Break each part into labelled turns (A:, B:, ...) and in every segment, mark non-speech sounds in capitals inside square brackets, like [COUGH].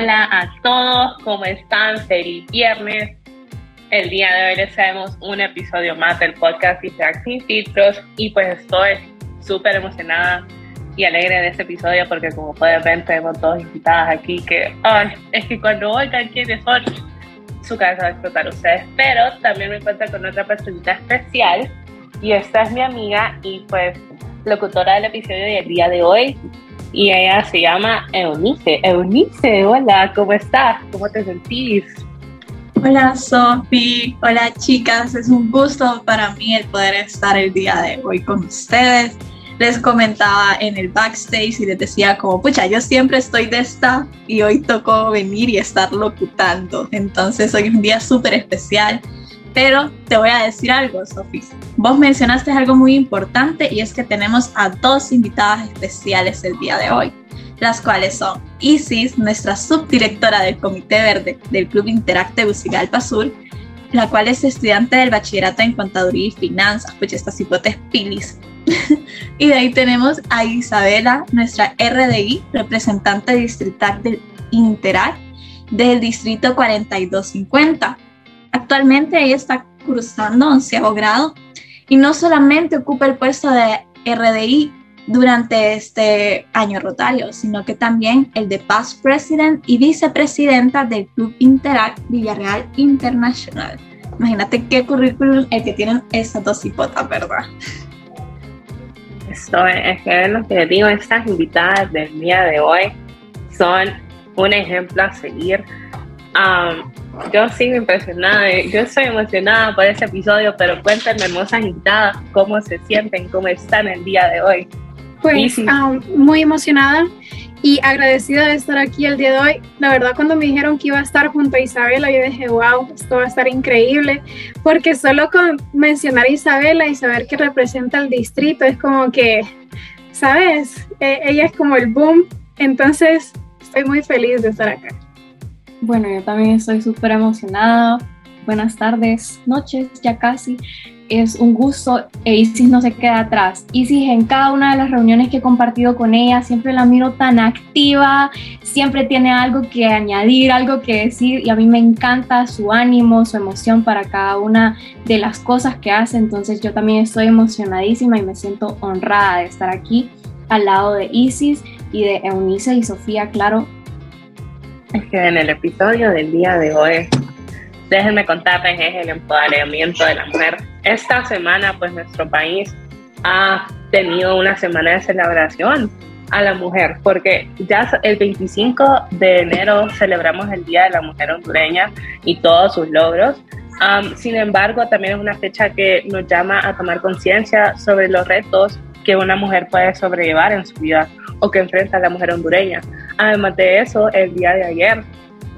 A: Hola a todos, ¿cómo están? Feliz viernes. El día de hoy les traemos un episodio más del podcast Distract sin filtros. Y pues estoy súper emocionada y alegre de este episodio porque como pueden ver tenemos dos invitadas aquí que ay, es que cuando oigan quiénes son su cabeza va a explotar ustedes. Pero también me encuentro con otra personita especial. Y esta es mi amiga y pues locutora del episodio del día de hoy y ella se llama Eunice. Eunice, hola, ¿cómo estás? ¿Cómo te sentís?
B: Hola Sofi, hola chicas, es un gusto para mí el poder estar el día de hoy con ustedes. Les comentaba en el backstage y les decía como, pucha, yo siempre estoy de esta y hoy tocó venir y estar locutando. Entonces hoy es un día súper especial pero te voy a decir algo, Sofía. Vos mencionaste algo muy importante y es que tenemos a dos invitadas especiales el día de hoy, las cuales son Isis, nuestra subdirectora del Comité Verde del Club Interacte Bucigalpa Sur, la cual es estudiante del bachillerato en contaduría y finanzas, pues estas hipotes pilis. [LAUGHS] y de ahí tenemos a Isabela, nuestra RDI, representante distrital del Interact del distrito 4250 Actualmente ella está cursando onceavo grado y no solamente ocupa el puesto de RDI durante este año rotario, sino que también el de Past President y vicepresidenta del Club Interact Villarreal Internacional. Imagínate qué currículum el que tienen estas dos hipotas, ¿verdad?
A: Esto es que lo que digo, estas invitadas del día de hoy son un ejemplo a seguir. Yo sigo impresionada, yo estoy emocionada por este episodio, pero cuéntenme, hermosas invitadas, cómo se sienten, cómo están el día de hoy.
C: Pues um, muy emocionada y agradecida de estar aquí el día de hoy. La verdad, cuando me dijeron que iba a estar junto a Isabela, yo dije, wow, esto va a estar increíble, porque solo con mencionar a Isabela y saber que representa el distrito es como que, ¿sabes? E ella es como el boom, entonces estoy muy feliz de estar acá.
D: Bueno, yo también estoy súper emocionada. Buenas tardes, noches, ya casi. Es un gusto e Isis no se queda atrás. Isis en cada una de las reuniones que he compartido con ella siempre la miro tan activa, siempre tiene algo que añadir, algo que decir y a mí me encanta su ánimo, su emoción para cada una de las cosas que hace. Entonces yo también estoy emocionadísima y me siento honrada de estar aquí al lado de Isis y de Eunice y Sofía, claro,
A: es que en el episodio del día de hoy, déjenme contarles, es el empoderamiento de la mujer. Esta semana, pues nuestro país ha tenido una semana de celebración a la mujer, porque ya el 25 de enero celebramos el Día de la Mujer Hondureña y todos sus logros. sin embargo, también es una fecha que nos llama a tomar conciencia sobre los retos que una mujer puede sobrellevar en su vida o que enfrenta la mujer hondureña. Además de eso, el día de ayer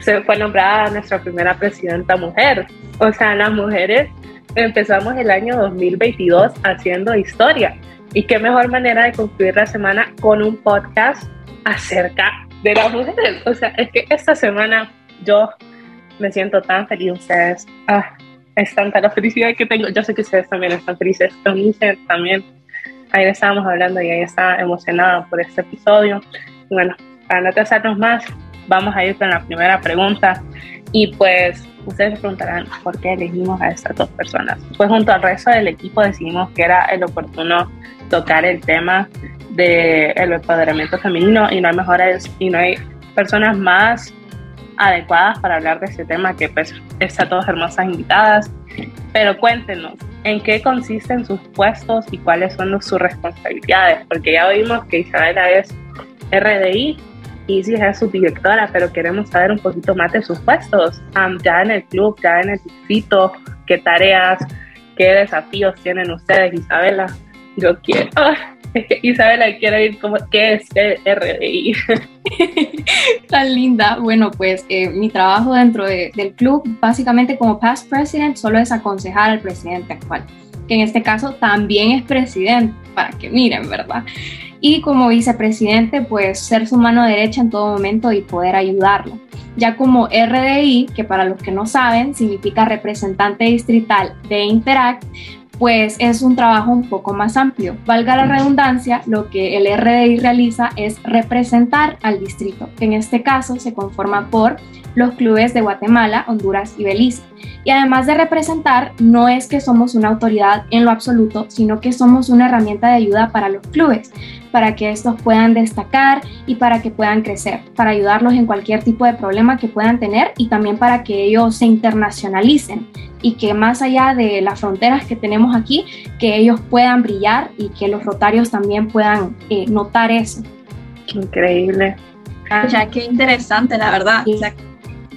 A: se fue nombrada nuestra primera presidenta mujer. O sea, las mujeres empezamos el año 2022 haciendo historia. Y qué mejor manera de concluir la semana con un podcast acerca de las mujeres. O sea, es que esta semana yo me siento tan feliz. Ustedes, ah, es tanta la felicidad que tengo. Yo sé que ustedes también están felices. También ayer estábamos hablando y ella está emocionada por este episodio. Bueno, para no atrasarnos más, vamos a ir con la primera pregunta. Y pues ustedes se preguntarán por qué elegimos a estas dos personas. Pues junto al resto del equipo decidimos que era el oportuno tocar el tema del el empoderamiento femenino y no hay mejores y no hay personas más adecuadas para hablar de este tema que pues estas dos hermosas invitadas. Pero cuéntenos, ¿en qué consisten sus puestos y cuáles son sus responsabilidades? Porque ya vimos que Isabela es RDI y sí es su directora, pero queremos saber un poquito más de sus puestos, ya en el club, ya en el distrito, qué tareas, qué desafíos tienen ustedes, Isabela. Yo quiero, [LAUGHS] Isabela, quiero ir como, ¿qué es RDI? [LAUGHS]
D: Tan linda. Bueno, pues eh, mi trabajo dentro del club, básicamente como past president, solo es aconsejar al presidente actual, que en este caso también es presidente, para que miren, ¿verdad? Y como vicepresidente, pues ser su mano derecha en todo momento y poder ayudarlo. Ya como RDI, que para los que no saben significa representante distrital de Interact, pues es un trabajo un poco más amplio. Valga la redundancia, lo que el RDI realiza es representar al distrito, que en este caso se conforma por los clubes de Guatemala, Honduras y Belice. Y además de representar, no es que somos una autoridad en lo absoluto, sino que somos una herramienta de ayuda para los clubes, para que estos puedan destacar y para que puedan crecer, para ayudarlos en cualquier tipo de problema que puedan tener y también para que ellos se internacionalicen y que más allá de las fronteras que tenemos aquí, que ellos puedan brillar y que los rotarios también puedan eh, notar eso.
A: Increíble.
B: Ya, qué interesante, la verdad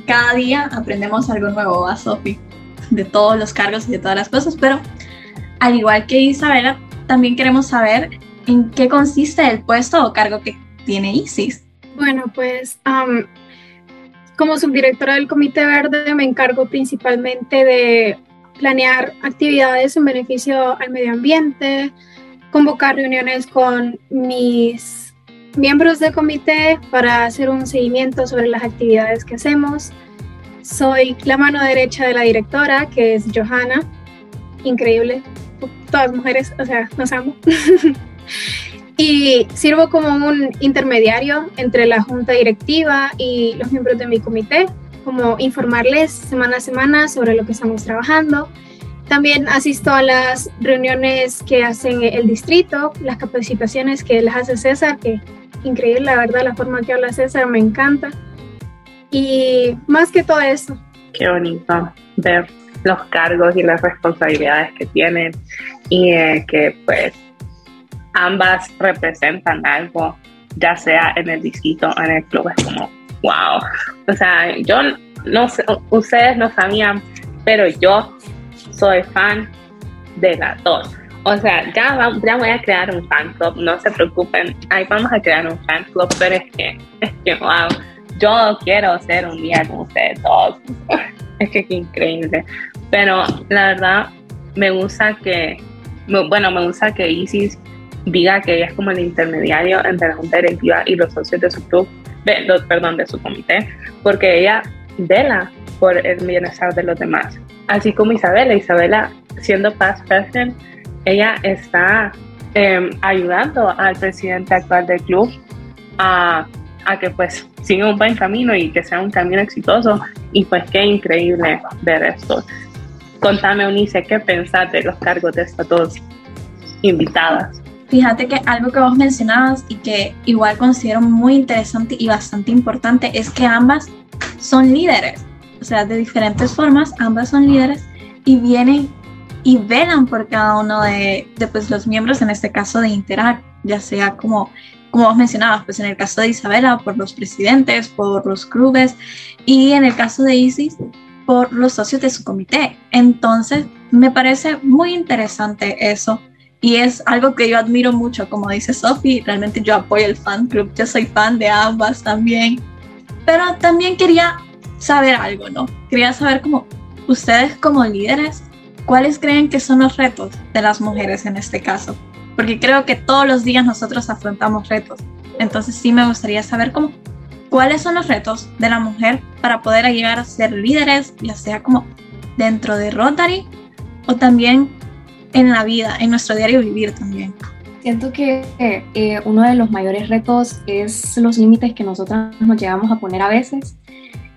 B: cada día aprendemos algo nuevo, a Sofi? De todos los cargos y de todas las cosas, pero al igual que Isabela, también queremos saber en qué consiste el puesto o cargo que tiene Isis.
C: Bueno, pues como subdirectora del Comité Verde me encargo principalmente de planear actividades en beneficio al medio ambiente, convocar reuniones con mis miembros del comité para hacer un seguimiento sobre las actividades que hacemos. Soy la mano derecha de la directora, que es Johanna. Increíble. Todas mujeres, o sea, nos amo. [LAUGHS] y sirvo como un intermediario entre la junta directiva y los miembros de mi comité, como informarles semana a semana sobre lo que estamos trabajando. También asisto a las reuniones que hacen el distrito, las capacitaciones que les hace César, que increíble, la verdad, la forma que habla César me encanta. Y más que todo eso.
A: Qué bonito ver los cargos y las responsabilidades que tienen y eh, que pues ambas representan algo, ya sea en el distrito o en el club. Es como, wow. O sea, yo no sé, ustedes no sabían, pero yo soy fan de las dos o sea, ya, voy a crear un fan club, no se preocupen, ahí vamos a crear un fan club, pero es que, es que, wow, yo quiero ser un día con ustedes todos. [LAUGHS] es que qué increíble. Pero la verdad, me gusta que, bueno, me gusta que Isis diga que ella es como el intermediario entre la junta directiva y los socios de su club, perdón, de su comité, porque ella vela por el bienestar de los demás. Así como Isabela, Isabela siendo past president, ella está em, ayudando al presidente actual del club a, a, que pues siga un buen camino y que sea un camino exitoso y pues qué increíble ver esto. Contame, Unice, ¿qué pensás de los cargos de estas dos invitadas?
B: Fíjate que algo que vos mencionabas y que igual considero muy interesante y bastante importante es que ambas son líderes, o sea, de diferentes formas, ambas son líderes y vienen y velan por cada uno de, pues, los miembros, en este caso de Interact, ya sea como, como vos mencionabas, pues en el caso de Isabela, por los presidentes, por los clubes, y en el caso de Isis, por los socios de su comité. Entonces, me parece muy interesante eso. Y es algo que yo admiro mucho, como dice Sophie, realmente yo apoyo el fan club, yo soy fan de ambas también. Pero también quería saber algo, ¿no? Quería saber cómo ustedes como líderes, ¿cuáles creen que son los retos de las mujeres en este caso? Porque creo que todos los días nosotros afrontamos retos. Entonces sí me gustaría saber cómo, cuáles son los retos de la mujer para poder llegar a ser líderes, ya sea como dentro de Rotary o también en la vida, en nuestro diario vivir también.
D: Siento que eh, uno de los mayores retos es los límites que nosotros nos llegamos a poner a veces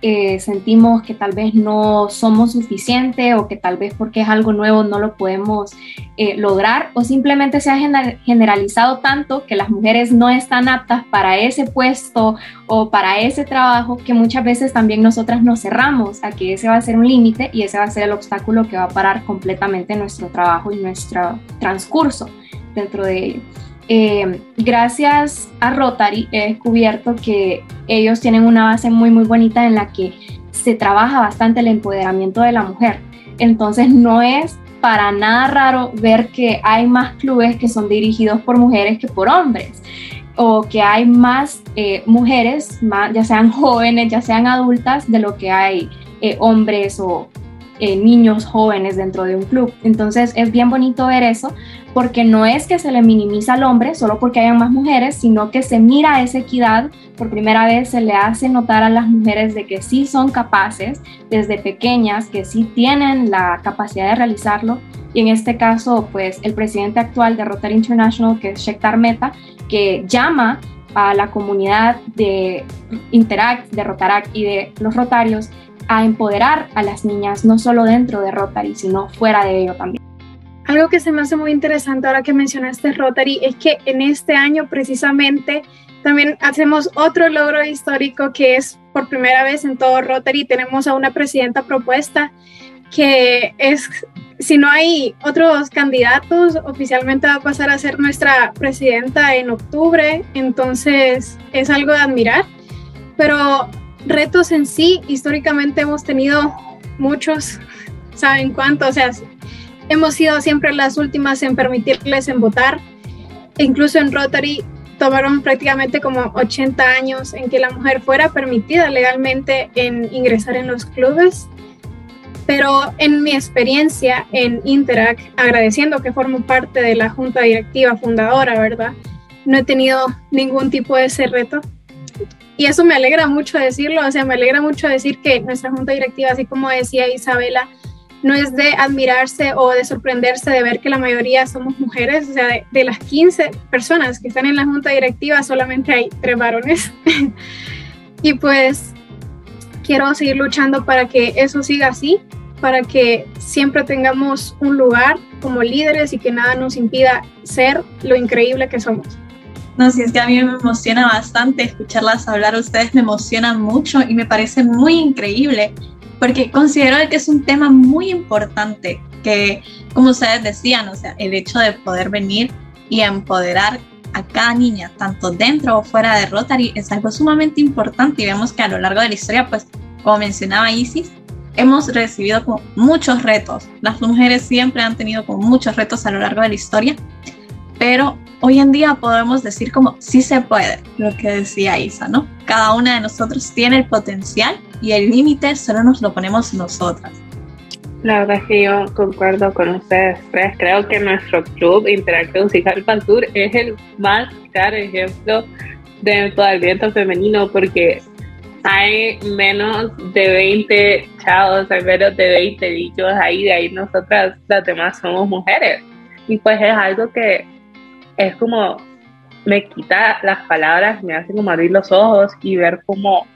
D: eh, sentimos que tal vez no somos suficientes o que tal vez porque es algo nuevo no lo podemos eh, lograr o simplemente se ha generalizado tanto que las mujeres no están aptas para ese puesto o para ese trabajo que muchas veces también nosotras nos cerramos a que ese va a ser un límite y ese va a ser el obstáculo que va a parar completamente nuestro trabajo y nuestro transcurso dentro de ello. Eh, gracias a Rotary he descubierto que ellos tienen una base muy muy bonita en la que se trabaja bastante el empoderamiento de la mujer. Entonces no es para nada raro ver que hay más clubes que son dirigidos por mujeres que por hombres o que hay más eh, mujeres, ya sean [LAUGHS] jóvenes, ya sean adultas, de lo que hay eh, hombres o eh, niños jóvenes dentro de un club. Entonces es bien bonito ver eso porque no es que se le minimiza al hombre solo porque hayan más mujeres, sino que se mira esa equidad. Por primera vez se le hace notar a las mujeres de que sí son capaces desde pequeñas, que sí tienen la capacidad de realizarlo. Y en este caso, pues el presidente actual de Rotary International, que es Shektar Meta, que llama a la comunidad de Interact, de Rotaract y de los Rotarios a empoderar a las niñas, no solo dentro de Rotary, sino fuera de ello también.
C: Algo que se me hace muy interesante ahora que mencionaste Rotary es que en este año precisamente también hacemos otro logro histórico que es por primera vez en todo Rotary tenemos a una presidenta propuesta que es, si no hay otros candidatos, oficialmente va a pasar a ser nuestra presidenta en octubre, entonces es algo de admirar. Pero retos en sí, históricamente hemos tenido muchos, ¿saben cuántos? O sea, hemos sido siempre las últimas en permitirles en votar. Incluso en Rotary tomaron prácticamente como 80 años en que la mujer fuera permitida legalmente en ingresar en los clubes. Pero en mi experiencia en Interac, agradeciendo que formo parte de la junta directiva fundadora, ¿verdad? No he tenido ningún tipo de ese reto y eso me alegra mucho decirlo, o sea, me alegra mucho decir que nuestra junta directiva, así como decía Isabela, no es de admirarse o de sorprenderse de ver que la mayoría somos mujeres, o sea, de, las 15 personas que están en la junta directiva solamente hay tres varones. [LAUGHS] y pues quiero seguir luchando para que eso siga así, para que siempre tengamos un lugar como líderes y que nada nos impida ser lo increíble que somos.
B: No, si es que a mí me emociona bastante escucharlas hablar, ustedes me emocionan mucho y me parece muy increíble porque considero que es un tema muy importante que, como ustedes decían, o sea, el hecho de poder venir y empoderar a cada niña, tanto dentro o fuera de Rotary, es algo sumamente importante y vemos que a lo largo de la historia, pues, como mencionaba Isis, hemos recibido como muchos retos. Las mujeres siempre han tenido como muchos retos a lo largo de la historia, pero hoy en día podemos decir como sí se puede, lo que decía Isa, ¿no? Cada una de nosotros tiene el potencial y el límite solo nos lo ponemos nosotras.
A: La verdad es que yo concuerdo con ustedes tres. Creo que nuestro club Interactive Musical Sur es el más claro ejemplo de empoderamiento femenino porque hay menos de 20 chavos, hay menos de 20 dichos ahí, de ahí nosotras las demás somos mujeres. Y pues es algo que es como me quita las palabras, me hace como abrir los ojos y ver como,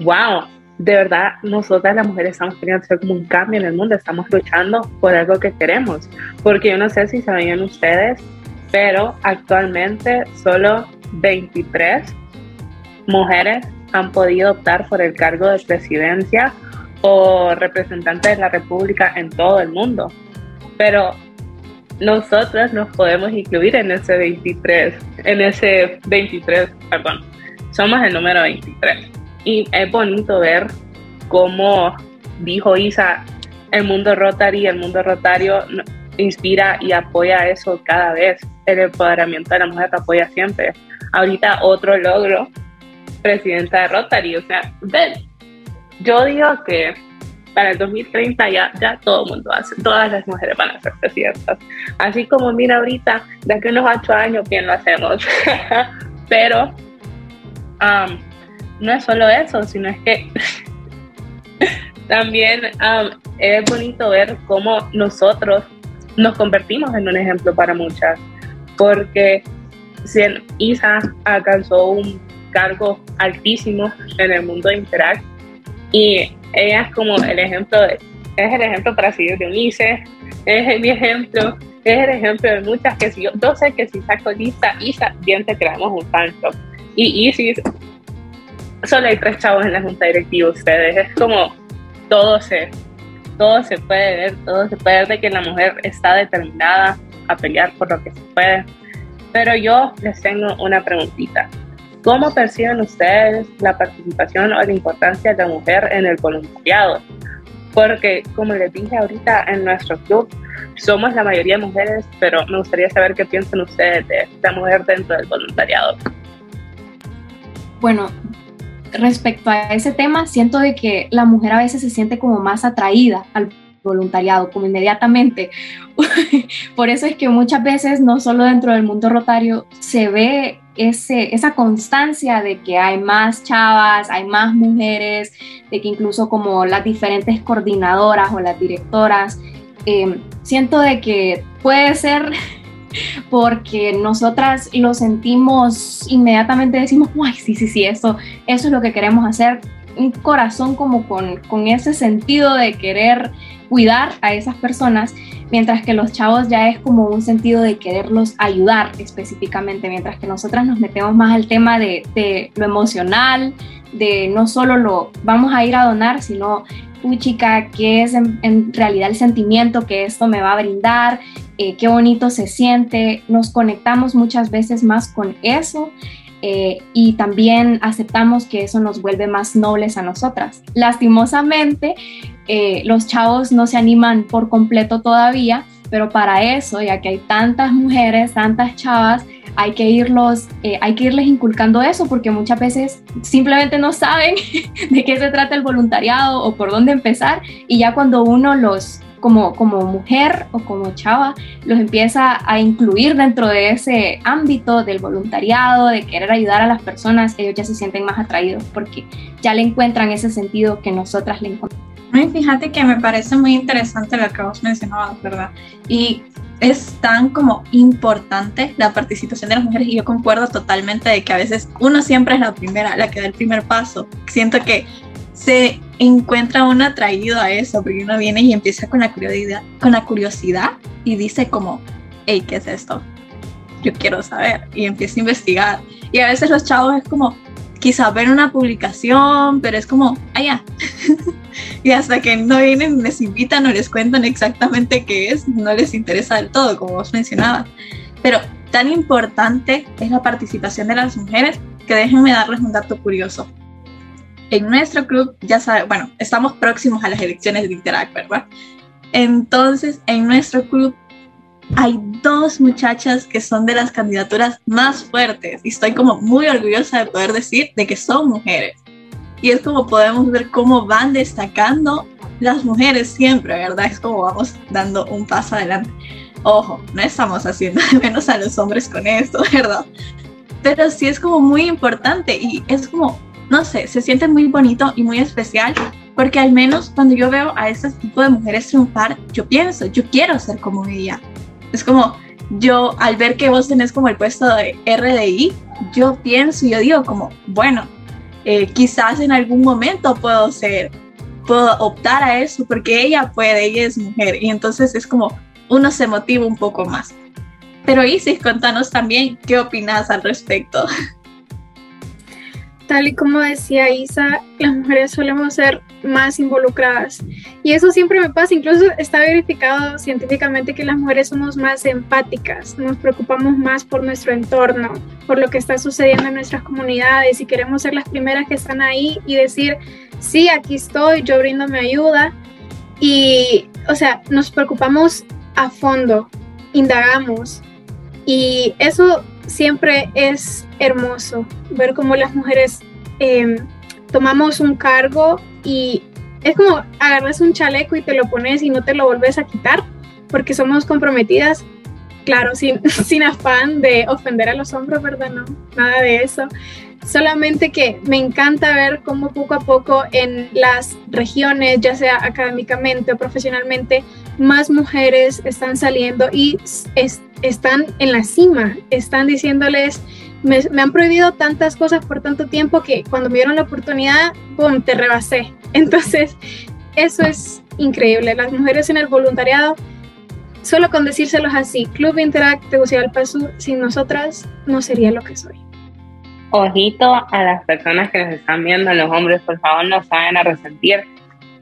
A: wow, de verdad nosotras las mujeres estamos queriendo hacer como un cambio en el mundo, estamos luchando por algo que queremos, porque yo no sé si sabían ustedes, pero actualmente solo 23 mujeres han podido optar por el cargo de presidencia o representante de la República en todo el mundo. Pero nosotras nos podemos incluir en ese 23, en ese 23, perdón, somos el número 23. Y es bonito ver cómo dijo Isa, el mundo Rotary, el mundo rotario inspira y apoya eso cada vez. El empoderamiento de la mujer te apoya siempre. Ahorita otro logro, presidenta de Rotary. O sea, ven, yo digo que para el 2030 ya, ya todo el mundo hace, todas las mujeres van a ser presidentas. Así como mira ahorita, de aquí unos ocho años, bien lo hacemos. [LAUGHS] Pero um, no es solo eso, sino es que [LAUGHS] también um, es bonito ver cómo nosotros nos convertimos en un ejemplo para muchas, porque si Isa alcanzó un cargo altísimo en el mundo de Interact y ella es como el ejemplo, de, es el ejemplo para seguir de Ulises, es mi ejemplo, es el ejemplo de muchas que si yo, yo sé que si saco lista, Isa, bien te creamos un fan club. Y Isis, solo hay tres chavos en la junta directiva ustedes, es como todo se, todo se puede ver, todo se puede ver de que la mujer está determinada a pelear por lo que se puede. Pero yo les tengo una preguntita. ¿Cómo perciben ustedes la participación o la importancia de la mujer en el voluntariado? Porque, como les dije ahorita, en nuestro club somos la mayoría de mujeres, pero me gustaría saber qué piensan ustedes de la mujer dentro del voluntariado.
D: Bueno, respecto a ese tema, siento de que la mujer a veces se siente como más atraída al voluntariado, como inmediatamente. [LAUGHS] Por eso es que muchas veces, no solo dentro del mundo rotario, se ve ese, esa constancia de que hay más chavas, hay más mujeres, de que incluso como las diferentes coordinadoras o las directoras, eh, siento de que puede ser [LAUGHS] porque nosotras lo sentimos inmediatamente, decimos, ay, sí, sí, sí, eso, eso es lo que queremos hacer, un corazón como con, con ese sentido de querer cuidar a esas personas, mientras que los chavos ya es como un sentido de quererlos ayudar específicamente, mientras que nosotras nos metemos más al tema de, lo emocional, de no solo lo vamos a ir a donar, sino uy chica, qué es en, realidad el sentimiento que esto me va a brindar, eh, qué bonito se siente, nos conectamos muchas veces más con eso eh, y también aceptamos que eso nos vuelve más nobles a nosotras. Lastimosamente, eh, los chavos no se animan por completo todavía, pero para eso, ya que hay tantas mujeres, tantas chavas, hay que, irlos, eh, hay que irles inculcando eso porque muchas veces simplemente no saben [LAUGHS] de qué se trata el voluntariado o por dónde empezar y ya cuando uno los, como, como mujer o como chava, los empieza a incluir dentro de ese ámbito del voluntariado, de querer ayudar a las personas, ellos ya se sienten más atraídos porque ya le encuentran ese sentido que nosotras le encontramos.
B: Fíjate que me parece muy interesante lo que vos mencionabas, ¿verdad? Y es tan como importante la participación de las mujeres y yo concuerdo totalmente de que a veces uno siempre es la primera, la que da el primer paso. Siento que se encuentra uno atraído a eso, porque uno viene y empieza con la curiosidad, con la curiosidad y dice como, hey, ¿qué es esto? Yo quiero saber y empieza a investigar. Y a veces los chavos es como, quizás ven una publicación, pero es como, allá. [LAUGHS] y hasta que no vienen, les invitan o les cuentan exactamente qué es, no les interesa del todo, como vos mencionabas. Pero tan importante es la participación de las mujeres que déjenme darles un dato curioso. En nuestro club, ya saben, bueno, estamos próximos a las elecciones de Interact, ¿verdad? Entonces, en nuestro club hay dos muchachas que son de las candidaturas más fuertes y estoy como muy orgullosa de poder decir de que son mujeres. Y es como podemos ver cómo van destacando las mujeres siempre, ¿verdad? Es como vamos dando un paso adelante. Ojo, no estamos haciendo menos a los hombres con esto, [LAUGHS] ¿verdad? Pero sí es como muy importante y es como, no sé, se siente muy bonito y muy especial porque al menos cuando yo veo a este tipo de mujeres triunfar, yo pienso, yo quiero ser como ella. Es como, yo al ver que vos tenés como el puesto de RDI, yo pienso y yo digo como, bueno, eh, quizás en algún momento puedo ser, puedo optar a eso porque ella puede, ella es mujer y entonces es como uno se motiva un poco más. Pero Isis, contanos también qué opinas al respecto. [LAUGHS]
C: Tal y como decía Isa, las mujeres solemos ser más involucradas. Y eso siempre me pasa, incluso está verificado científicamente que las mujeres somos más empáticas, nos preocupamos más por nuestro entorno, por lo que está sucediendo en nuestras comunidades y queremos ser las primeras que están ahí y decir, sí, aquí estoy, yo brindo mi ayuda. Y, o sea, nos preocupamos a fondo, indagamos. Y eso siempre es hermoso, ver cómo las mujeres em, tomamos un cargo y es como agarras un chaleco y te lo pones y no te lo vuelves a quitar, porque somos comprometidas, claro, sin, [LAUGHS] sin afán de ofender a los hombres, ¿verdad? No, nada de eso. Solamente que me encanta ver cómo poco a poco en las regiones, ya sea académicamente o profesionalmente, más mujeres están saliendo y están en la cima, están diciéndoles, me, han prohibido tantas cosas por tanto tiempo que cuando me dieron la oportunidad, ¡pum!, te rebasé. [LAUGHS] Entonces, eso es increíble. Las mujeres en el voluntariado, solo con decírselos así, Club Interact Tegucigalpa Sur, sin nosotras no sería lo que soy.
A: Ojito a las personas que nos están viendo, los hombres, por favor, no saben a resentir.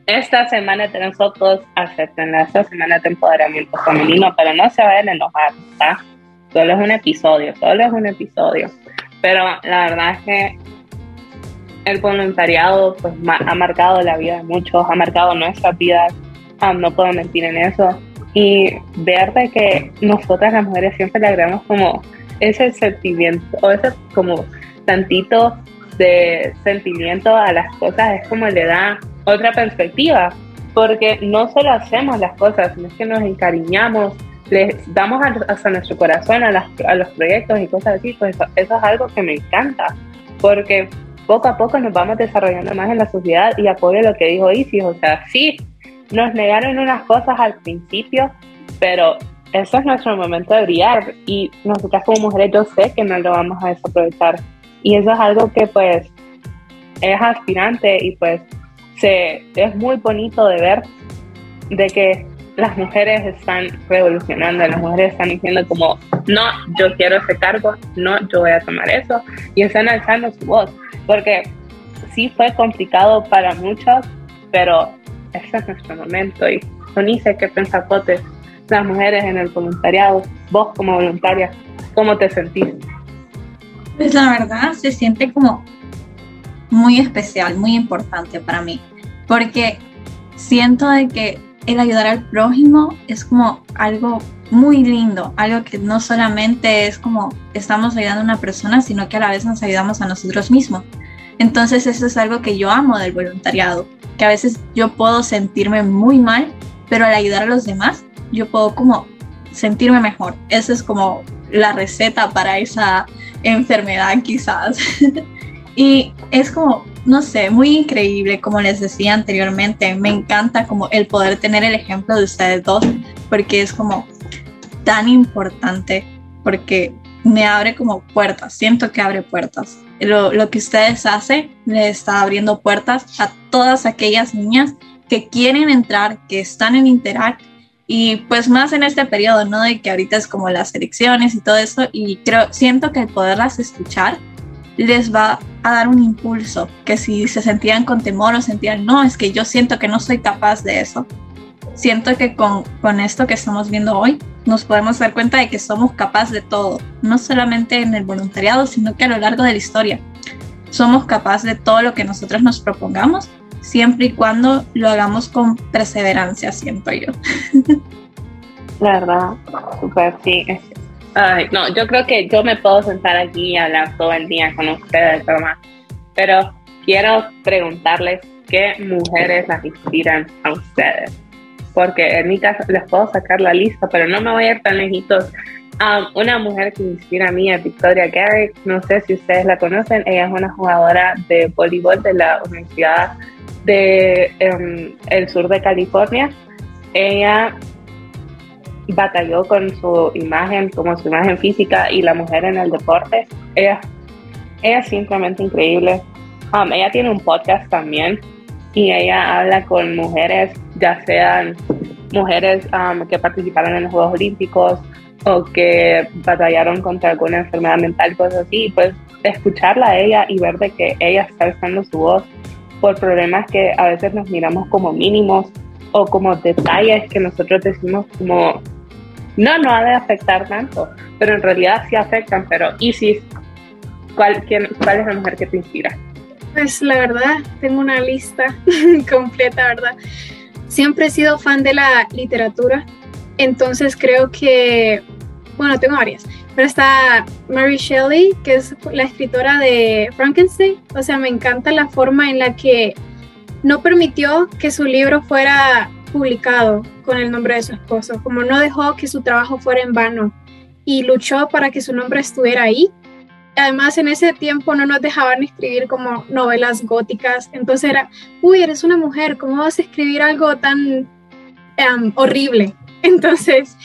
A: Esta semana de nosotros acepten esta semana de empoderamiento femenino, pero no se vayan a enojar, ¿está? Solo es un episodio, solo es un episodio. Pero la verdad es que el voluntariado pues, ha marcado la vida de muchos, ha marcado nuestras vidas, ah, no puedo mentir en eso. Y ver de que nosotras las mujeres siempre le agregamos como ese sentimiento, o ese como tantito de sentimiento a las cosas, es como le da otra perspectiva. porque no solo hacemos las cosas, sino que nos encariñamos, les damos hasta nuestro corazón a, a, los proyectos y cosas así, pues eso, eso es algo que me encanta, porque poco a poco nos vamos desarrollando más en la sociedad y apoyo lo que dijo Isis, o sea, sí, nos negaron unas cosas al principio, pero eso es nuestro momento de brillar. Y nosotras como mujeres yo sé que no lo vamos a desaprovechar. Y eso es algo que pues es aspirante y pues se, es muy bonito de ver de que las mujeres están revolucionando, las mujeres están diciendo como, no, yo quiero ese cargo, no, yo voy a tomar eso, y están alzando su voz, porque sí fue complicado para muchos, pero ese es nuestro momento, y Sonice, ¿qué pensapotes las mujeres en el voluntariado, vos como voluntaria, cómo te sentís?
B: Pues la verdad se siente como muy especial, muy importante para mí, porque siento de que el ayudar al prójimo es como algo muy lindo, algo que no solamente es como estamos ayudando a una persona, sino que a la vez nos ayudamos a nosotros mismos. Entonces eso es algo que yo amo del voluntariado, que a veces yo puedo sentirme muy mal, pero al ayudar a los demás, yo puedo como sentirme mejor. Esa es como la receta para esa enfermedad quizás. [LAUGHS] y es como no sé, muy increíble, como les decía anteriormente. Me encanta como el poder tener el ejemplo de ustedes dos, porque es como tan importante, porque me abre como puertas, siento que abre puertas. Lo, lo que ustedes hacen le está abriendo puertas a todas aquellas niñas que quieren entrar, que están en Interact y pues más en este periodo, ¿no? De que ahorita es como las elecciones y todo eso y creo, siento que el poderlas escuchar les va a dar un impulso, que si se sentían con temor o sentían, no, es que yo siento que no soy capaz de eso, siento que con, con esto que estamos viendo hoy nos podemos dar cuenta de que somos capaces de todo, no solamente en el voluntariado, sino que a lo largo de la historia. Somos capaces de todo lo que nosotros nos propongamos, siempre y cuando lo hagamos con perseverancia, siento yo.
A: La verdad, súper, sí, Ay, no, yo creo que yo me puedo sentar aquí y hablar todo el día con ustedes, pero quiero preguntarles qué mujeres las inspiran a ustedes. Porque en mi caso les puedo sacar la lista, pero no me voy a ir tan lejitos. Um, una mujer que inspira a mí es Victoria Garrick. No sé si ustedes la conocen. Ella es una jugadora de voleibol de la Universidad de um, sur de California. Ella batalló con su imagen, como su imagen física y la mujer en el deporte. Ella, ella es simplemente increíble. Um, ella tiene un podcast también y ella habla con mujeres, ya sean mujeres um, que participaron en los Juegos Olímpicos o que batallaron contra alguna enfermedad mental, cosas así, pues escucharla a ella y ver de que ella está alzando su voz por problemas que a veces nos miramos como mínimos o como detalles que nosotros decimos como no, no ha de afectar tanto, pero en realidad sí afectan. Pero Isis, ¿cuál, ¿cuál es la mujer que te inspira?
C: Pues la verdad, tengo una lista [LAUGHS] completa, ¿verdad? Siempre he sido fan de la literatura, entonces creo que, bueno, tengo varias, pero está Mary Shelley, que es la escritora de Frankenstein, o sea, me encanta la forma en la que no permitió que su libro fuera publicado con el nombre de su esposo, como no dejó que su trabajo fuera en vano y luchó para que su nombre estuviera ahí. Además, en ese tiempo no nos dejaban escribir como novelas góticas, entonces era, uy, eres una mujer, ¿cómo vas a escribir algo tan em, horrible? [LAUGHS] Entonces,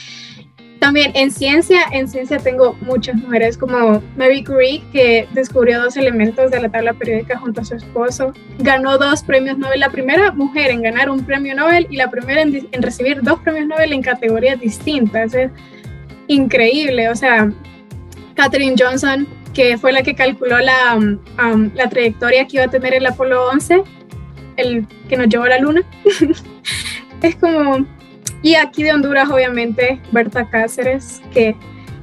C: también en ciencia, en ciencia tengo muchas mujeres como Mary Curie, que descubrió dos elementos de la tabla periódica junto a su esposo. Ganó dos premios Nobel, la primera mujer en ganar un premio Nobel y la primera en, recibir dos premios Nobel en categorías distintas. Es increíble. O sea, Katherine Johnson, que fue la que calculó la, um, um, la trayectoria que iba a tener el Apolo 11, el que nos llevó a la Luna. [LAUGHS] es como y aquí de Honduras, obviamente, Berta Cáceres, que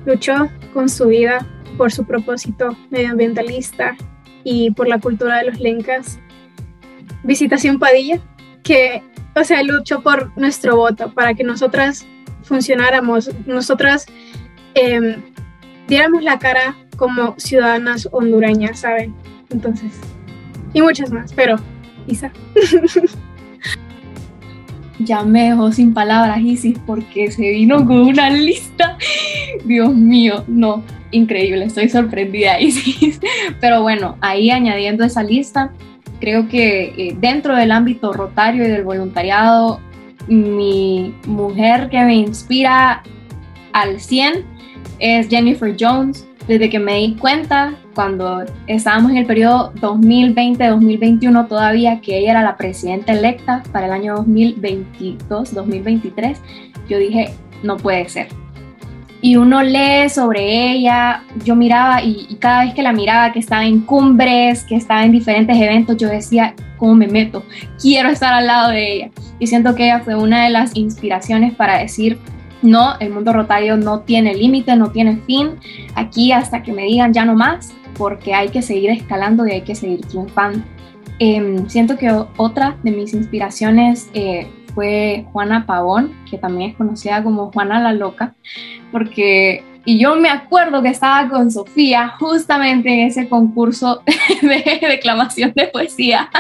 C: luchó con su vida por su propósito medioambientalista y por la cultura de los lencas. Visitación Padilla, que, o sea, luchó por nuestro voto, para que nosotras funcionáramos, nosotras em, diéramos la cara como ciudadanas hondureñas, ¿saben? Entonces, y muchas más, pero Isa. [LAUGHS]
D: ya me dejó sin palabras Isis porque se vino con una lista. Dios mío, no, increíble, estoy sorprendida [LAUGHS] Isis. Pero bueno, ahí añadiendo esa lista, creo que eh, dentro del ámbito rotario y del voluntariado, mi mujer que me inspira al 100 es Jennifer Jones. Desde que me di cuenta, cuando estábamos en el periodo 2020-2021 todavía, que ella era la presidenta electa para el año 2022-2023, yo dije, no puede ser. Y uno lee sobre ella, yo miraba y, y, cada vez que la miraba, que estaba en cumbres, que estaba en diferentes eventos, yo decía, ¿cómo me meto? Quiero estar al lado de ella. Y siento que ella fue una de las inspiraciones para decir, no, el mundo rotario no tiene límite, no tiene fin. Aquí hasta que me digan ya no más, porque hay que seguir escalando y hay que seguir triunfando. Eh, siento que otra de mis inspiraciones eh, fue Juana Pavón, que también es conocida como Juana la Loca, porque y yo me acuerdo que estaba con Sofía justamente en ese concurso [LAUGHS] de declamación de poesía,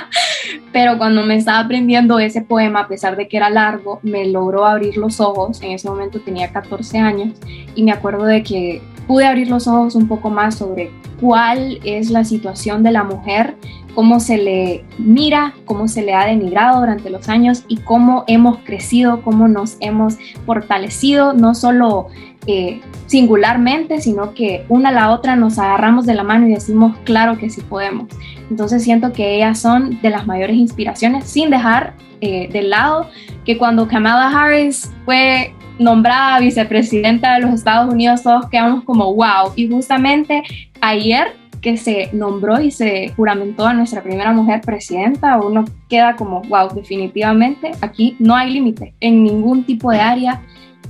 D: pero cuando me estaba aprendiendo ese poema, a pesar de que era largo, me logró abrir los ojos. En ese momento tenía 14 años y me acuerdo de que pude abrir los ojos un poco más sobre cuál es la situación de la mujer cómo se le mira, cómo se le ha denigrado durante los años y cómo hemos crecido, cómo nos hemos fortalecido, no solo eh, singularmente, sino que una a la otra nos agarramos de la mano y decimos, claro que sí podemos. Entonces siento que ellas son de las mayores inspiraciones, sin dejar eh, de lado que cuando Kamala Harris fue nombrada vicepresidenta de los Estados Unidos, todos quedamos como wow. Y justamente ayer que se nombró y se juramentó a nuestra primera mujer presidenta, uno queda como, wow, definitivamente aquí no hay límite en ningún tipo de área.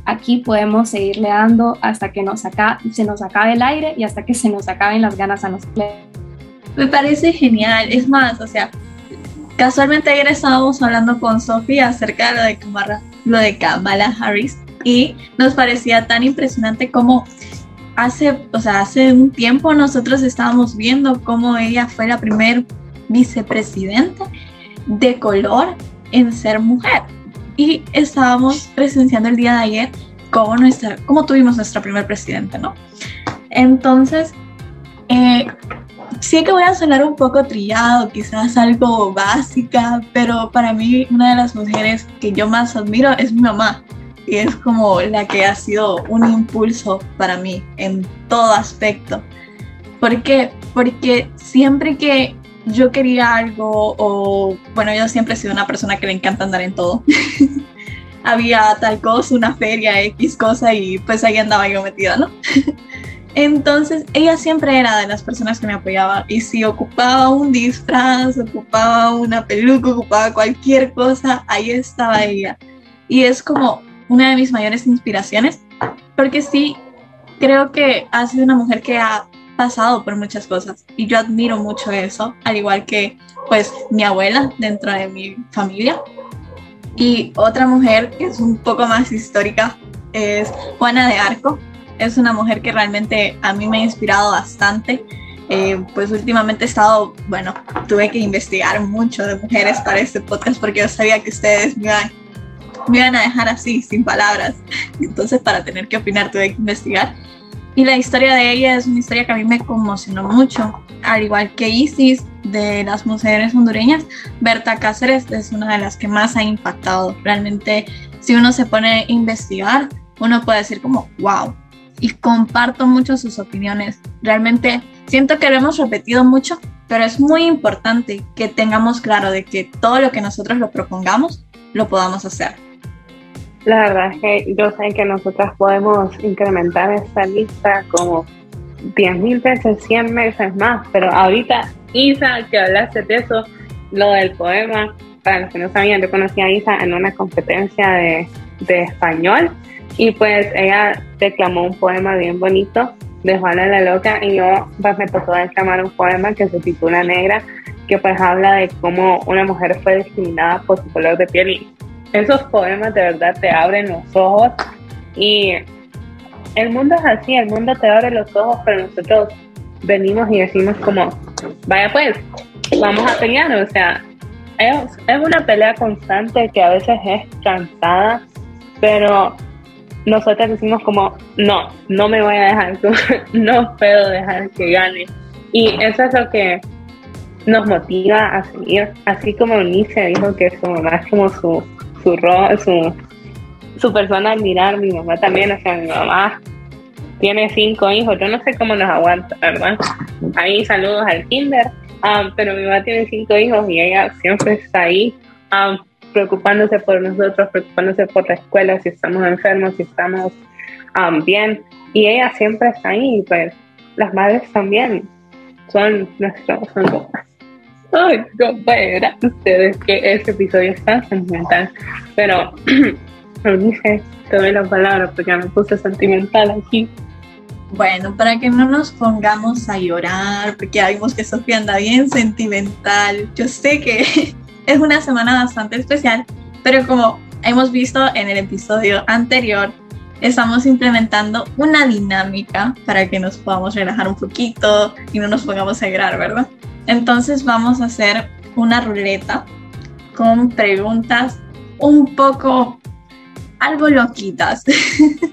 D: Aquí podemos seguirle dando hasta que nos se nos acabe el aire y hasta que se nos acaben las ganas a nosotros.
B: Me parece genial. Es más, o sea, casualmente ayer estábamos hablando con Sofía acerca de lo de, Kamala, lo de Kamala Harris y nos parecía tan impresionante como hace, o sea, hace un tiempo nosotros estábamos viendo cómo ella fue la primer vicepresidenta de color en ser mujer. Y estábamos presenciando el día de ayer cómo, nuestra, cómo tuvimos nuestra primer presidente, ¿no? Entonces, eh, sí que voy a sonar un poco trillado, quizás algo básica, pero para mí una de las mujeres que yo más admiro es mi mamá y es como la que ha sido un impulso para mí en todo aspecto. ¿Por qué? Porque siempre que yo quería algo o, bueno, yo siempre he sido una persona que le encanta andar en todo. [LAUGHS] Había tal cosa, una feria, X cosa y pues ahí andaba yo metida, ¿no? [LAUGHS] Entonces, ella siempre era de las personas que me apoyaba y si ocupaba un disfraz, ocupaba una peluca, ocupaba cualquier cosa, ahí estaba ella. Y es como, una de mis mayores inspiraciones, porque sí, creo que ha sido una mujer que ha pasado por muchas cosas y yo admiro mucho eso, al igual que pues mi abuela dentro de mi familia. Y otra mujer que es un poco más histórica es Juana de Arco. Es una mujer que realmente a mí me ha inspirado bastante. Eh, pues últimamente he estado, bueno, tuve que investigar mucho de mujeres para este podcast porque yo sabía que ustedes me iban me iban a dejar así, sin palabras. Entonces, para tener que opinar, tuve que investigar. Y la historia de ella es una historia que a mí me conmocionó mucho. Al igual que Isis, de las mujeres hondureñas, Berta Cáceres es una de las que más ha impactado. Realmente, si uno se pone a investigar, uno puede decir como, wow. Y comparto mucho sus opiniones. Realmente siento que lo hemos repetido mucho, pero es muy importante que tengamos claro de que todo lo que nosotros lo propongamos, lo podamos hacer.
A: La verdad es que yo sé que nosotras podemos incrementar esta lista como 10.000 veces, 100 veces más, pero ahorita, Isa, que hablaste de eso, lo del poema, para los que no sabían, yo conocí a Isa en una competencia de, de español y pues ella declamó un poema bien bonito de Juana la Loca y yo pues me tocó declamar un poema que se titula Negra, que pues habla de cómo una mujer fue discriminada por su color de piel y esos poemas de verdad te abren los ojos y el mundo es así, el mundo te abre los ojos, pero nosotros venimos y decimos como, vaya pues, vamos a pelear, o sea, es, es una pelea constante que a veces es cansada, pero nosotros decimos como, no, no me voy a dejar, [LAUGHS] no puedo dejar que gane. Y eso es lo que nos motiva a seguir, así como Unice dijo que su mamá es como su, su, su, su persona admirar, mi mamá también, o sea, mi mamá tiene cinco hijos, yo no sé cómo nos aguanta, ¿verdad? Ahí saludos al kinder, um, pero mi mamá tiene cinco hijos y ella siempre está ahí um, preocupándose por nosotros, preocupándose por la escuela, si estamos enfermos, si estamos um, bien, y ella siempre está ahí, pues las madres también son nuestros, son Ay, no puedo ustedes que este episodio está sentimental, pero [CLEARS THROAT] dice, te doy la palabra porque me puse sentimental aquí.
B: Bueno, para que no nos pongamos a llorar, porque ya vimos que Sofía anda bien sentimental. Yo sé que [LAUGHS] es una semana bastante especial, pero como hemos visto en el episodio anterior, estamos implementando una dinámica para que nos podamos relajar un poquito y no nos pongamos a llorar, ¿verdad? Entonces vamos a hacer una ruleta con preguntas un poco algo loquitas,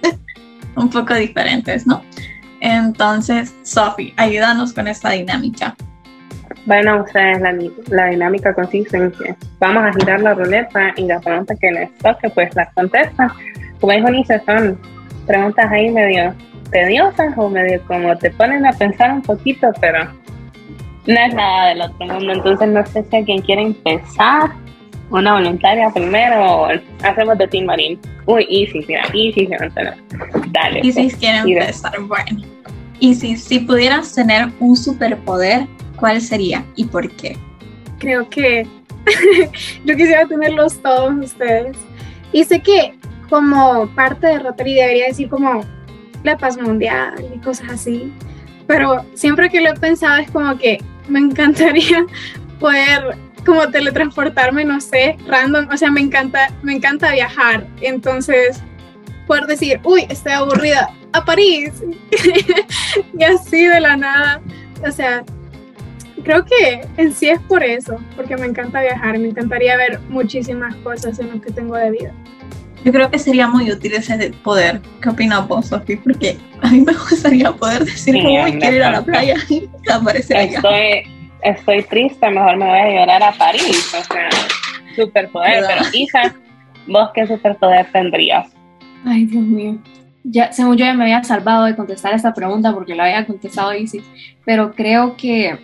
B: [LAUGHS] un poco diferentes, ¿no? Entonces, Sofi, ayúdanos con esta dinámica.
A: Bueno, ustedes, la, la, dinámica consiste en que vamos a girar la ruleta y la pregunta que les toque, pues la contestan. Como dijo Nice, son preguntas ahí medio tediosas o medio como te ponen a pensar un poquito, pero no es nada del otro mundo. Entonces, no sé si alguien quiere empezar una voluntaria primero o hacemos de Team Marín. Uy, Isis, mira, Isis Dale.
B: Isis pues, quiere empezar. Bueno. Isis, si pudieras tener un superpoder, ¿cuál sería y por qué?
C: Creo que [LAUGHS] yo quisiera tenerlos todos ustedes. Y sé que como parte de Rotary debería decir como la paz mundial y cosas así. Pero siempre que lo he pensado es como que me encantaría [LAUGHS] poder como teletransportarme, no sé, random, o sea, me encanta, me encanta viajar, entonces poder decir, uy, estoy aburrida, a París, [LAUGHS] y así de la nada, o sea, creo que en sí es por eso, porque me encanta viajar, me encantaría ver muchísimas cosas en lo que tengo de vida.
B: Yo creo que sería muy útil ese poder. ¿Qué opinas vos, Sofi? Porque a mí me [LAUGHS] gustaría poder decir, sí, cómo quiero ir a la playa y aparecer allá
A: estoy triste, mejor me voy a llorar a París. O sea, superpoder. Pero, hija, ¿vos qué superpoder tendrías?
D: Ay, Dios mío. Ya, según yo ya me había salvado de contestar esta pregunta porque la había contestado Isis, pero creo que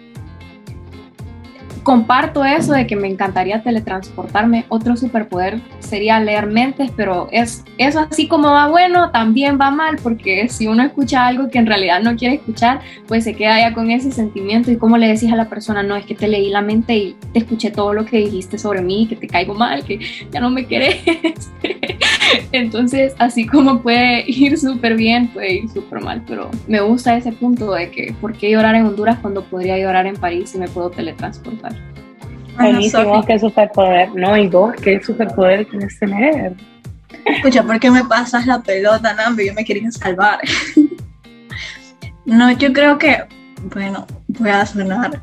D: comparto eso de que me encantaría teletransportarme. Otro superpoder sería leer mentes, pero es eso así como va bueno, también va mal, porque si uno escucha algo que en realidad no quiere escuchar, pues se queda ya con ese sentimiento y como le decís a la persona, no, es que te leí la mente y te escuché todo lo que dijiste sobre mí, que te caigo mal, que ya no me querés. [LAUGHS] Entonces, así como puede ir súper bien, puede ir súper mal, pero me gusta ese punto de que, ¿por qué llorar en Honduras cuando podría llorar en París y me puedo teletransportar?
A: Buenísimo, qué superpoder. No, y vos, qué superpoder quieres tener.
B: Escucha, ¿por qué me pasas la pelota, Nambi? Yo me quería salvar. [LAUGHS] no, yo creo que, bueno, voy a sonar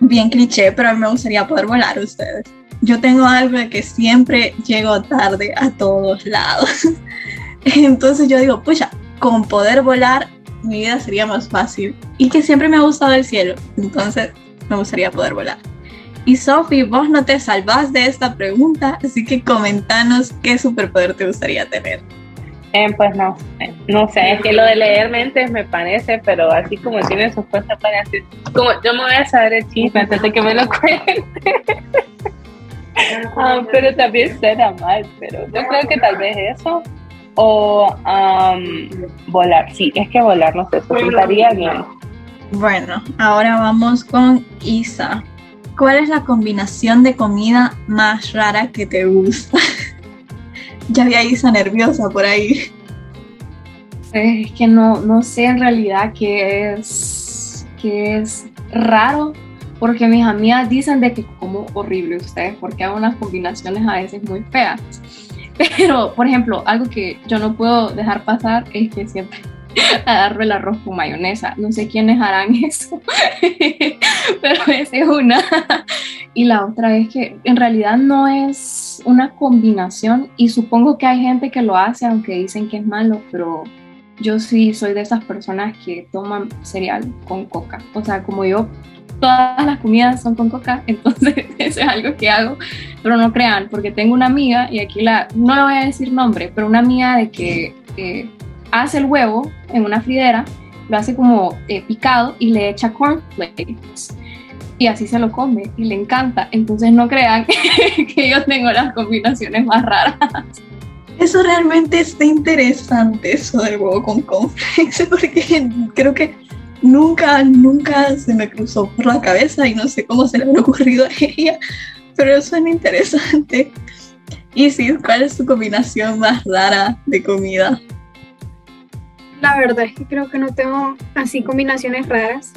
B: bien cliché, pero a mí me gustaría poder volar ustedes. Yo tengo algo de que siempre llego tarde a todos lados. [LAUGHS] Entonces yo digo, pucha, con poder volar mi vida sería más fácil. Y que siempre me ha gustado el cielo. Entonces me gustaría poder volar. Y Sofi, vos no te salvás de esta pregunta, así que comentanos qué superpoder te gustaría tener.
A: Eh, pues no, no sé, es que lo de leer mentes me parece, pero así como tiene su fuerza para decir, como yo me voy a saber el chisme antes de que me lo cuente. [LAUGHS] Ah, pero también será mal, pero yo creo que tal vez eso o volar, sí, es que volar no sé, estaría bien.
B: Bueno, ahora vamos con Isa. ¿Cuál es la combinación de comida más rara que te gusta? [LAUGHS] ya había Isa nerviosa por ahí.
D: Es que no, no sé en realidad qué es, qué es raro, porque mis amigas dicen de que como horrible ustedes, porque hay unas combinaciones a veces muy feas. [LAUGHS] Pero, por ejemplo, algo que yo no puedo dejar pasar es que siempre [LAUGHS] a darle el arroz con mayonesa. No sé quiénes harán [LAUGHS] eso, pero esa es una. [LAUGHS] Y la otra es que en realidad no es una combinación y supongo que hay gente que lo hace aunque dicen que es malo, pero yo sí soy de esas personas que toman cereal con coca. O sea, como yo, todas las comidas son con coca, entonces eso es algo que hago. Pero no crean, porque tengo una amiga, y aquí la, no le voy a decir nombre, pero una amiga de que eh, hace el huevo en una fridera, lo hace como eh, picado y le echa cornflakes. Y así se lo come y le encanta. Entonces no crean [LAUGHS] que yo tengo las combinaciones más raras.
B: Eso realmente está interesante, eso del huevo con cornflakes, [LAUGHS] porque creo que nunca, nunca se me cruzó por la cabeza y no sé cómo se le ha ocurrido a ella, pero suena interesante. Y sí, ¿cuál es tu combinación más rara de comida?
C: La verdad es que creo que no tengo así combinaciones raras.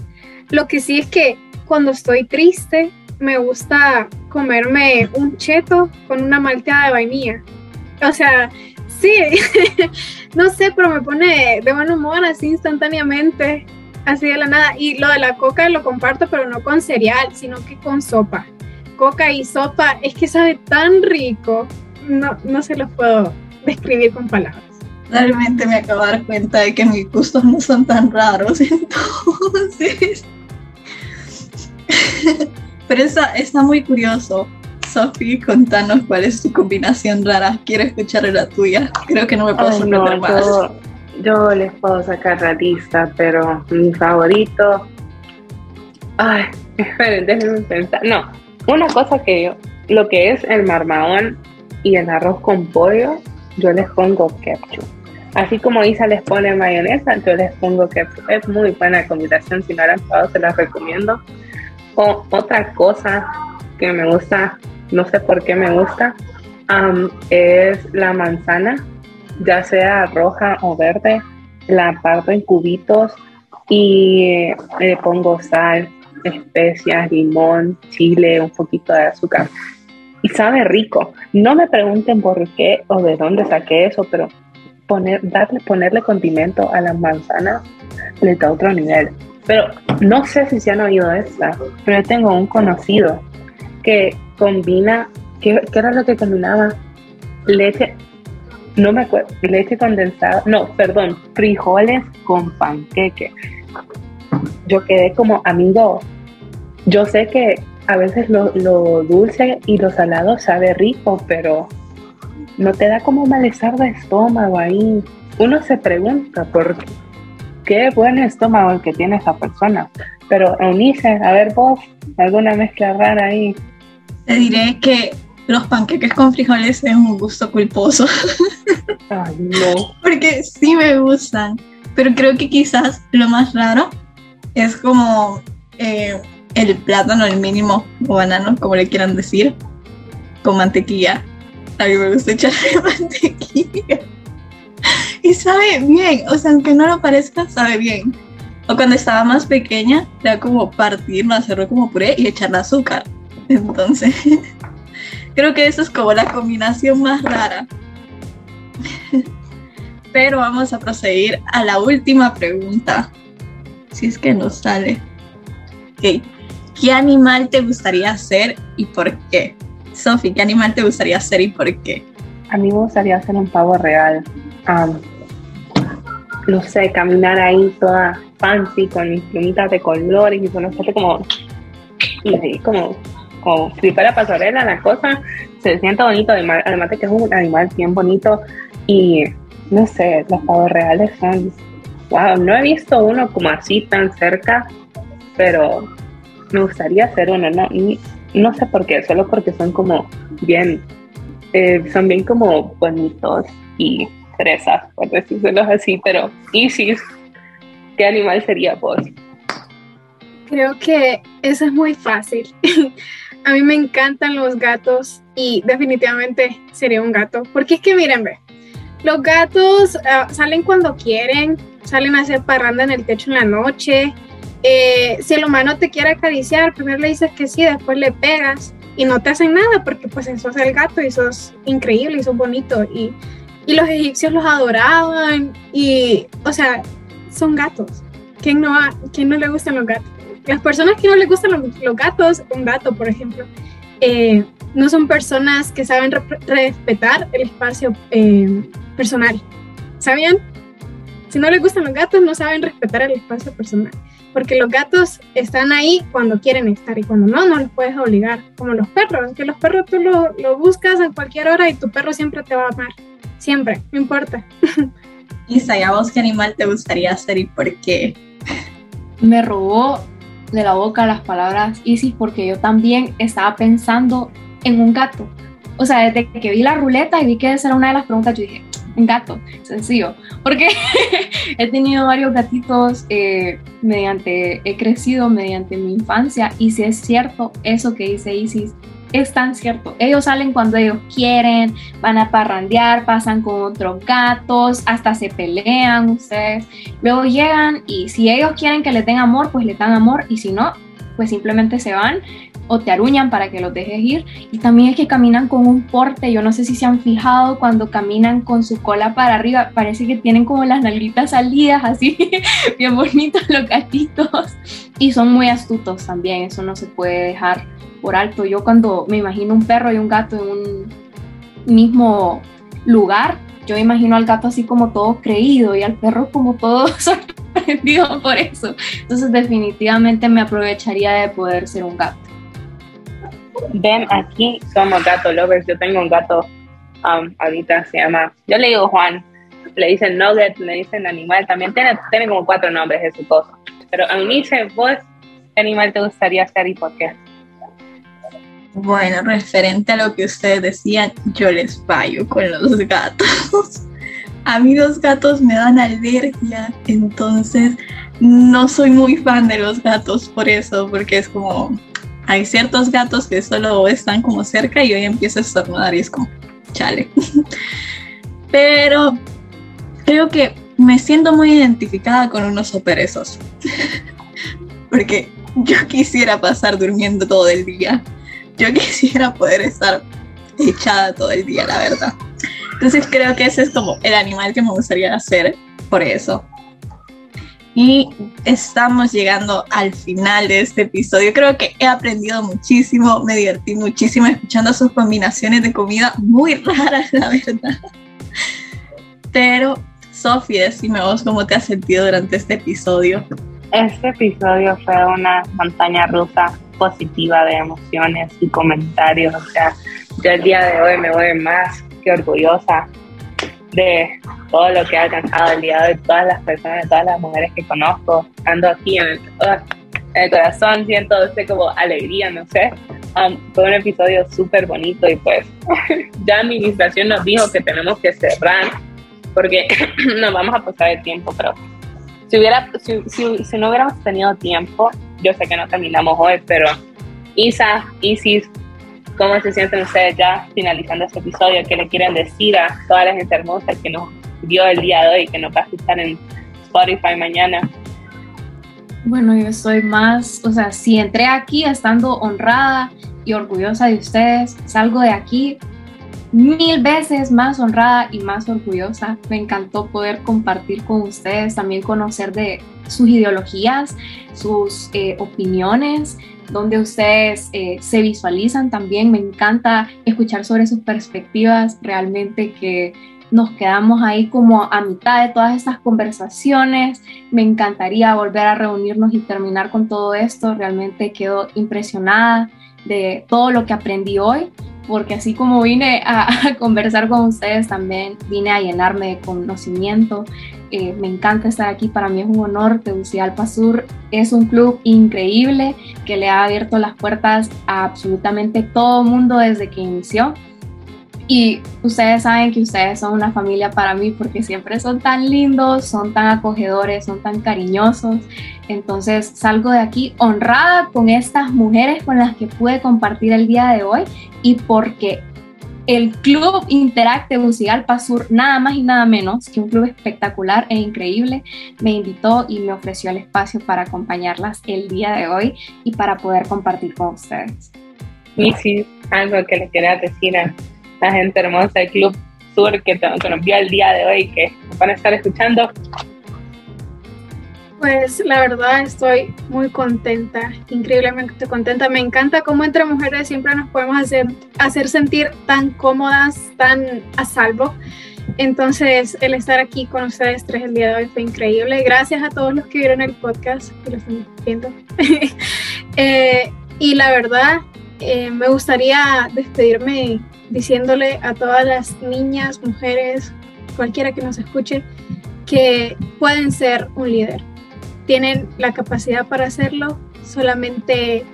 C: Lo que sí es que cuando estoy triste me gusta comerme un cheto con una malteada de vainilla. O sea, sí, [LAUGHS] no sé, pero me pone de buen humor así instantáneamente, así de la nada. Y lo de la coca lo comparto, pero no con cereal, sino que con sopa. Coca y sopa es que sabe tan rico, no, no se los puedo describir con palabras.
B: Realmente me acabo de dar cuenta de que mis gustos no son tan raros, [LAUGHS] entonces... Pero está, está muy curioso Sofi, contanos cuál es tu combinación rara. Quiero escuchar la tuya. Creo que no me puedo sorprender más.
A: Yo, les puedo sacar la lista, pero mi favorito. Ay, [LAUGHS] esperen, déjenme pensar. No, una cosa que yo, lo que es el marmahón y el arroz con pollo, yo les pongo ketchup. Así como Isa les pone mayonesa, yo les pongo ketchup. Es muy buena combinación. Si no la han probado, se las recomiendo. O otra cosa que me gusta no sé por qué me gusta, es la manzana, ya sea roja o verde, la parto en cubitos y le pongo sal, especias, limón, chile, un poquito de azúcar. Y sabe rico. No me pregunten por qué o de dónde saqué eso, pero poner, darle, ponerle condimento a las manzanas le otro nivel. Pero no sé si se han oído esta, pero tengo un conocido que combina, ¿qué, era lo que combinaba? Leche, no me acuerdo, leche condensada, no, perdón, frijoles con panqueque. Yo quedé como amigo, yo sé que a veces lo, dulce y lo salado sabe rico, pero no te da como malestar de estómago ahí. Uno se pregunta por qué buen estómago el que tiene esa persona. Pero Eunice, a ver vos, alguna mezcla rara ahí.
B: Te diré que los panqueques con frijoles es un gusto culposo. [LAUGHS]
A: Ay, no.
B: Porque sí me gustan, pero creo que quizás lo más raro es como eh, el plátano, el mínimo, o banano, como le quieran decir, con mantequilla. A mí me gusta echarle [LAUGHS] mantequilla. Y sabe bien, o sea, aunque no lo parezca, sabe bien. O cuando estaba más pequeña, era como partirlo, hacerlo como puré y echarle azúcar. Entonces, [LAUGHS] creo que eso es como la combinación más rara. [LAUGHS] Pero vamos a proseguir a la última pregunta. Si es que nos sale. ¿Qué animal te gustaría ser y por qué? Sofi, ¿qué animal te gustaría ser y por qué?
A: A mí me gustaría ser un pavo real. no sé, caminar ahí toda fancy con mis plumitas de colores y con como, y como como si fuera pasarela la cosa, se siente bonito, además, de que es un animal bien bonito y no sé, los pavos reales son, wow, no he visto uno como así tan cerca, pero me gustaría hacer uno, no, no sé por qué, solo porque son como bien, eh, son bien como bonitos y fresas, por decirlo así, pero Isis, ¿qué animal sería vos?
C: Creo que eso es muy fácil. [LAUGHS] a mí me encantan los gatos y definitivamente sería un gato. Porque es que miren, ve, los gatos ah, salen cuando quieren, salen a hacer parranda en el techo en la noche. Eh, si el humano te quiere acariciar, primero le dices que sí, después le pegas y no te hacen nada porque pues eso es el gato y eso es increíble y eso es bonito. Y, y los egipcios los adoraban y, o sea, son gatos. ¿Quién no, ha, quién no le gustan los gatos? Las personas que no les gustan los, gatos, un gato, por ejemplo, eh, no son personas que saben respetar el espacio eh, personal. ¿Sabían? Si no les gustan los gatos, no saben respetar el espacio personal. Porque los gatos están ahí cuando quieren estar y cuando no, no los puedes obligar. Como los perros, que los perros tú los lo buscas a cualquier hora y tu perro siempre te va a amar. Siempre, no importa. [LAUGHS]
B: Isa, ¿y a vos qué animal te gustaría ser y por qué?
D: Me robó de la boca las palabras Isis porque yo también estaba pensando en un gato. O sea, desde que vi la ruleta y vi que esa era una de las preguntas, yo dije, un gato, sencillo. Porque [LAUGHS] he tenido varios gatitos eh, mediante, he crecido mediante mi infancia y si es cierto eso que dice Isis, es tan cierto. Ellos salen cuando ellos quieren, van a parrandear, pasan con otros gatos, hasta se pelean ustedes. Luego llegan y si ellos quieren que les den amor, pues les dan amor y si no, pues simplemente se van o te aruñan para que los dejes ir. Y también es que caminan con un porte, yo no sé si se han fijado cuando caminan con su cola para arriba, parece que tienen como las nalguitas salidas, así, [LAUGHS] bien bonitos los gatitos. Y son muy astutos también, eso no se puede dejar por alto. Yo cuando me imagino un perro y un gato en un mismo lugar, yo imagino al gato así como todo creído y al perro como todo [LAUGHS] sorprendido por eso. Entonces definitivamente me aprovecharía de poder ser un gato.
A: Ven, aquí somos gato lovers. Yo tengo un gato um, ahorita, se llama, yo le digo Juan, le dicen Nugget, le dicen animal, también tiene, tiene como cuatro nombres ese cosa. Pero a mí dice, vos, ¿qué animal te gustaría ser y por qué?
B: Bueno, referente a lo que ustedes decían, yo les fallo con los gatos. [LAUGHS] A mí los gatos me dan alergia, entonces no soy muy fan de los gatos por eso, porque es como, hay ciertos gatos que solo están como cerca y hoy empiezo a estornudar y es como, chale. [LAUGHS] Pero creo que me siento muy identificada con un oso. [LAUGHS] Porque yo quisiera pasar durmiendo todo el día. Yo [LAUGHS] quisiera poder estar echada todo el día, la verdad. Entonces creo que ese es como el animal que me gustaría hacer por eso. Y estamos llegando al final de este episodio. Creo que he aprendido muchísimo, me divertí muchísimo escuchando sus combinaciones de comida muy [LAUGHS] raras, la verdad. Pero, Sofía, decime vos cómo te has sentido durante este episodio.
A: Este episodio fue una montaña rusa positiva de emociones y comentarios. O sea, yo el día de hoy me voy más que orgullosa de todo lo que ha alcanzado el día de todas las personas, todas las mujeres que conozco. Ando aquí en el, corazón, siento este como alegría, no sé. Um, fue un episodio súper bonito y pues [LAUGHS] ya administración nos dijo que tenemos que cerrar porque [CLEARS THROAT] nos vamos a pasar el tiempo, pero si, hubiera, si, si, no hubiéramos tenido tiempo, yo sé que no terminamos hoy, pero Isa, Isis, ¿cómo se sienten ustedes ya finalizando este episodio? ¿Qué le quieren decir a toda la gente hermosa que nos vio el día de hoy, que nos va a escuchar en Spotify mañana.
D: Bueno, yo soy más, o sea, si entré aquí estando honrada y orgullosa de ustedes, salgo de aquí mil veces más honrada y más orgullosa. Me encantó poder compartir con ustedes, también conocer de sus ideologías, sus eh, opiniones, donde ustedes eh, se visualizan también. Me encanta escuchar sobre sus perspectivas, realmente que nos quedamos ahí como a mitad de todas estas conversaciones. Me encantaría volver a reunirnos y terminar con todo esto. Realmente quedo impresionada de todo lo que aprendí hoy, porque así como vine a, [LAUGHS] conversar con ustedes, también vine a llenarme de conocimiento. Eh, me encanta estar aquí, para mí es un honor. Tegucigalpa Sur es un club increíble que le ha abierto las puertas a absolutamente todo mundo desde que inició y ustedes saben que ustedes son una familia para mí porque siempre son tan lindos, son tan acogedores, son tan cariñosos. Entonces salgo de aquí honrada con estas mujeres con las que pude compartir el día de hoy y porque el Club Interacte Musical Sur, nada más y nada menos que un club espectacular e increíble, me invitó y me ofreció el espacio para acompañarlas el día de hoy y para poder compartir con ustedes.
A: Y sí, algo que les quería decir la gente hermosa del Club Sur que, que nos vio el día de hoy, que van a estar escuchando.
C: Pues la verdad estoy muy contenta, increíblemente contenta. Me encanta cómo entre mujeres siempre nos podemos hacer, hacer sentir tan cómodas, tan a salvo. Entonces, el estar aquí con ustedes tres el día de hoy fue increíble. Gracias a todos los que vieron el podcast, que lo están viendo. [LAUGHS] eh, y la verdad, eh, me gustaría despedirme diciéndole a todas las niñas, mujeres, cualquiera que nos escuche, que pueden ser un líder. Tienen la capacidad para hacerlo, solamente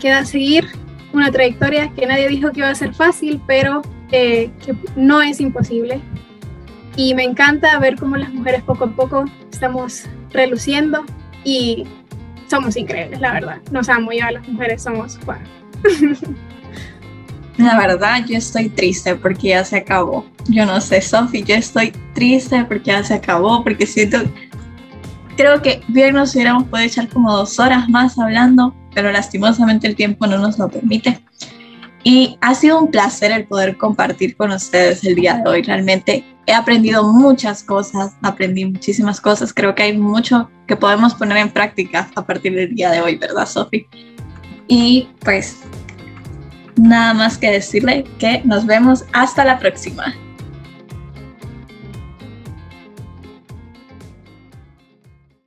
C: queda seguir una trayectoria que nadie dijo que iba a ser fácil, pero eh, que no es imposible. Y me encanta ver cómo las mujeres poco a poco estamos reluciendo y somos increíbles, la verdad. Nos amo yo, las mujeres somos wow. [LAUGHS]
B: La verdad, yo estoy triste porque ya se acabó. Yo no sé, Sofi, yo estoy triste porque ya se acabó, porque siento. Creo que bien nos hubiéramos podido echar como dos horas más hablando, pero lastimosamente el tiempo no nos lo permite. Y ha sido un placer el poder compartir con ustedes el día de hoy. Realmente he aprendido muchas cosas, aprendí muchísimas cosas. Creo que hay mucho que podemos poner en práctica a partir del día de hoy, ¿verdad, Sofi? Y pues nada más que decirle que nos vemos hasta la próxima.